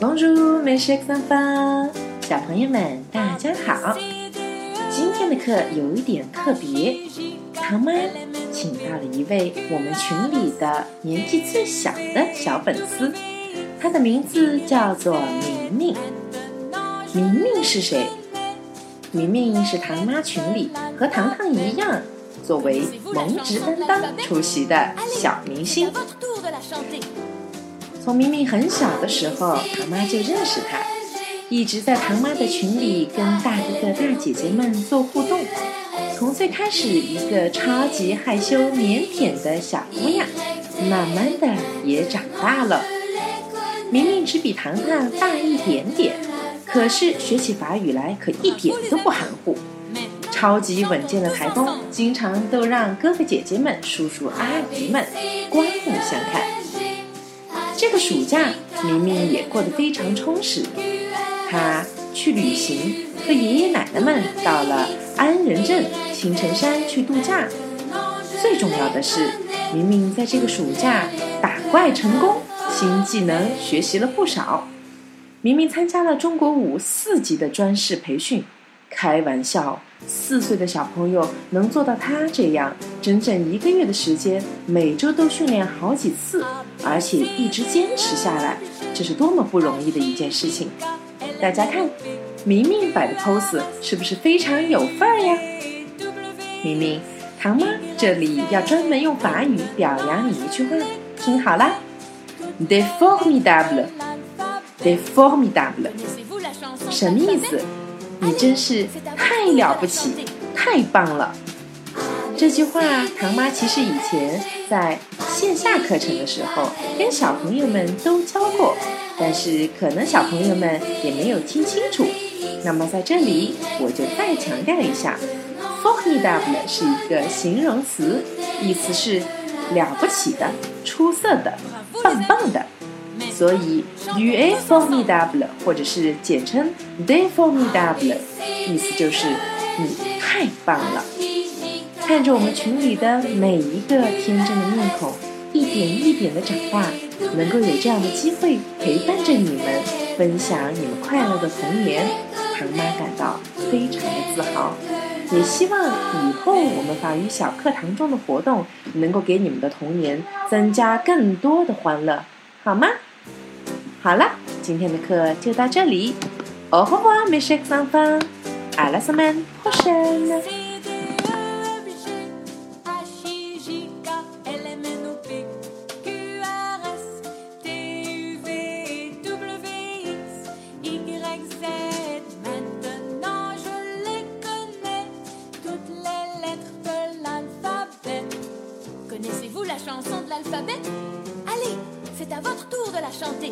Bonjour, mes chers enfants，小朋友们，大家好。今天的课有一点特别，唐妈请到了一位我们群里的年纪最小的小粉丝，她的名字叫做明明。明明是谁？明明是唐妈群里和糖糖一样，作为萌值担当出席的小明星。从明明很小的时候，唐妈就认识他，一直在唐妈的群里跟大哥哥大姐姐们做互动。从最开始一个超级害羞腼腆的小姑娘，慢慢的也长大了。明明只比糖糖大一点点，可是学起法语来可一点都不含糊。超级稳健的台风，经常都让哥哥姐姐们、叔叔阿姨们刮目相看。这个暑假，明明也过得非常充实。他去旅行，和爷爷奶奶们到了安仁镇青城山去度假。最重要的是，明明在这个暑假打怪成功，新技能学习了不少。明明参加了中国舞四级的专事培训。开玩笑，四岁的小朋友能做到他这样，整整一个月的时间，每周都训练好几次，而且一直坚持下来，这是多么不容易的一件事情。大家看，明明摆的 pose 是不是非常有范儿呀？明明，唐妈这里要专门用法语表扬你一句话，听好了 d e formidable，de formidable，什么意思？你真是太了不起，太棒了！这句话，唐妈其实以前在线下课程的时候跟小朋友们都教过，但是可能小朋友们也没有听清楚。那么在这里，我就再强调一下，formidable 是一个形容词，意思是了不起的、出色的、棒棒的。所以，you are formidable，或者是简称 they formidable，意思就是你太棒了。看着我们群里的每一个天真的面孔，一点一点的长大，能够有这样的机会陪伴着你们，分享你们快乐的童年，唐妈感到非常的自豪。也希望以后我们法语小课堂中的活动，能够给你们的童年增加更多的欢乐，好吗？好了，今天的课就到这里。Au revoir, mes chers enfants. À la semaine prochaine. Connaissez-vous la chanson de l'alphabet? Allez, c'est à votre tour de la chanter.